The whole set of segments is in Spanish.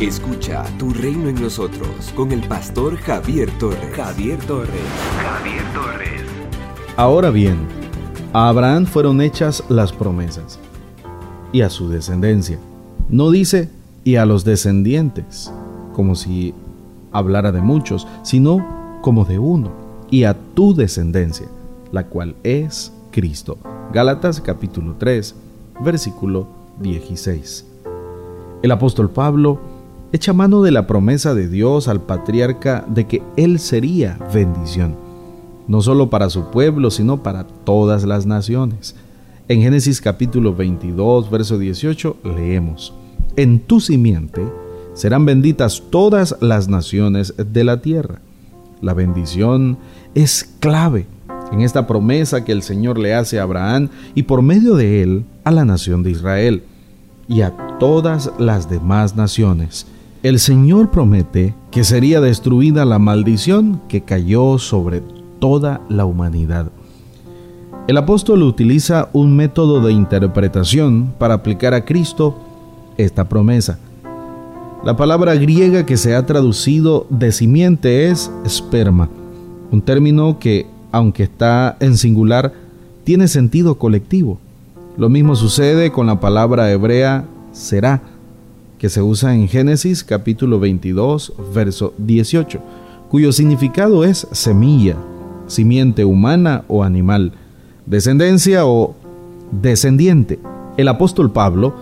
Escucha Tu Reino en Nosotros con el pastor Javier Torres. Javier Torres. Javier Torres. Ahora bien, a Abraham fueron hechas las promesas y a su descendencia. No dice y a los descendientes, como si hablara de muchos, sino como de uno, y a tu descendencia, la cual es Cristo. Gálatas capítulo 3, versículo 16. El apóstol Pablo echa mano de la promesa de Dios al patriarca de que él sería bendición, no solo para su pueblo, sino para todas las naciones. En Génesis capítulo 22, verso 18 leemos, En tu simiente serán benditas todas las naciones de la tierra. La bendición es clave en esta promesa que el Señor le hace a Abraham y por medio de él a la nación de Israel y a todas las demás naciones el Señor promete que sería destruida la maldición que cayó sobre toda la humanidad. El apóstol utiliza un método de interpretación para aplicar a Cristo esta promesa. La palabra griega que se ha traducido de simiente es esperma, un término que, aunque está en singular, tiene sentido colectivo. Lo mismo sucede con la palabra hebrea será, que se usa en Génesis capítulo 22, verso 18, cuyo significado es semilla, simiente humana o animal, descendencia o descendiente. El apóstol Pablo,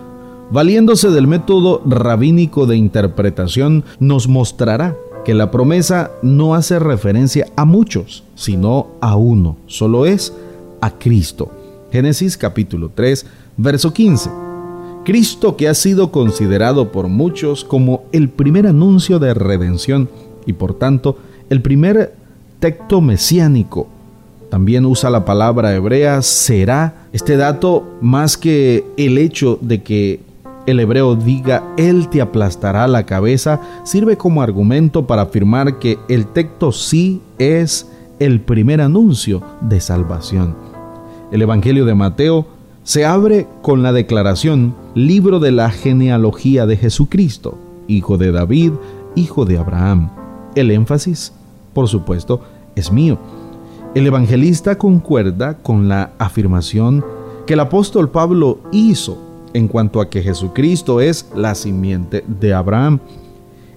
valiéndose del método rabínico de interpretación, nos mostrará que la promesa no hace referencia a muchos, sino a uno, solo es a Cristo. Génesis capítulo 3, verso 15. Cristo que ha sido considerado por muchos como el primer anuncio de redención y por tanto el primer texto mesiánico. También usa la palabra hebrea será. Este dato, más que el hecho de que el hebreo diga Él te aplastará la cabeza, sirve como argumento para afirmar que el texto sí es el primer anuncio de salvación. El Evangelio de Mateo se abre con la declaración Libro de la genealogía de Jesucristo, hijo de David, hijo de Abraham. El énfasis, por supuesto, es mío. El evangelista concuerda con la afirmación que el apóstol Pablo hizo en cuanto a que Jesucristo es la simiente de Abraham.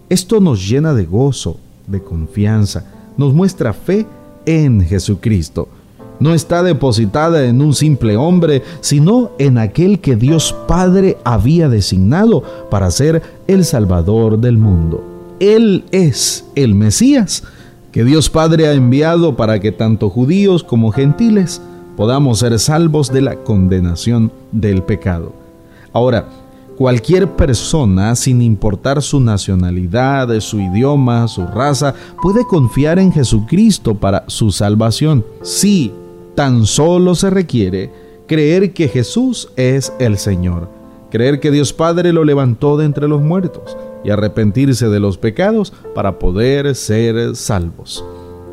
Esto nos llena de gozo, de confianza, nos muestra fe en Jesucristo no está depositada en un simple hombre, sino en aquel que Dios Padre había designado para ser el Salvador del mundo. Él es el Mesías que Dios Padre ha enviado para que tanto judíos como gentiles podamos ser salvos de la condenación del pecado. Ahora, cualquier persona, sin importar su nacionalidad, su idioma, su raza, puede confiar en Jesucristo para su salvación. Sí, Tan solo se requiere creer que Jesús es el Señor, creer que Dios Padre lo levantó de entre los muertos y arrepentirse de los pecados para poder ser salvos.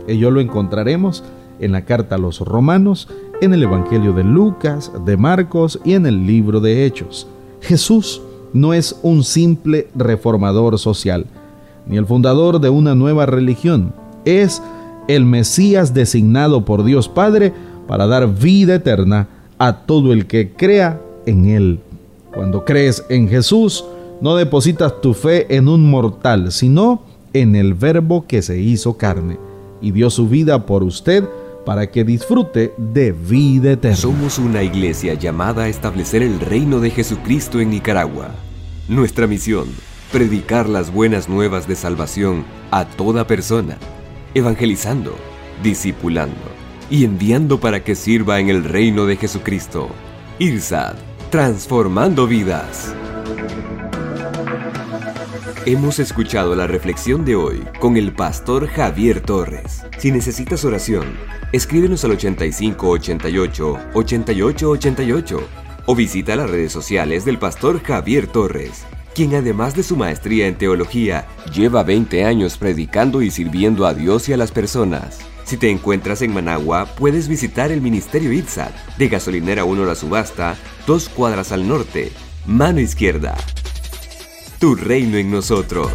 Ello lo encontraremos en la carta a los romanos, en el Evangelio de Lucas, de Marcos y en el libro de Hechos. Jesús no es un simple reformador social, ni el fundador de una nueva religión, es el Mesías designado por Dios Padre para dar vida eterna a todo el que crea en Él. Cuando crees en Jesús, no depositas tu fe en un mortal, sino en el Verbo que se hizo carne y dio su vida por usted para que disfrute de vida eterna. Somos una iglesia llamada a establecer el reino de Jesucristo en Nicaragua. Nuestra misión, predicar las buenas nuevas de salvación a toda persona, evangelizando, discipulando y enviando para que sirva en el reino de Jesucristo. IRSAD, transformando vidas. Hemos escuchado la reflexión de hoy con el pastor Javier Torres. Si necesitas oración, escríbenos al 8588 8888 o visita las redes sociales del pastor Javier Torres, quien además de su maestría en teología, lleva 20 años predicando y sirviendo a Dios y a las personas. Si te encuentras en Managua, puedes visitar el Ministerio ITSAT de Gasolinera 1 La Subasta, dos cuadras al norte, mano izquierda. tu reino en nosotros.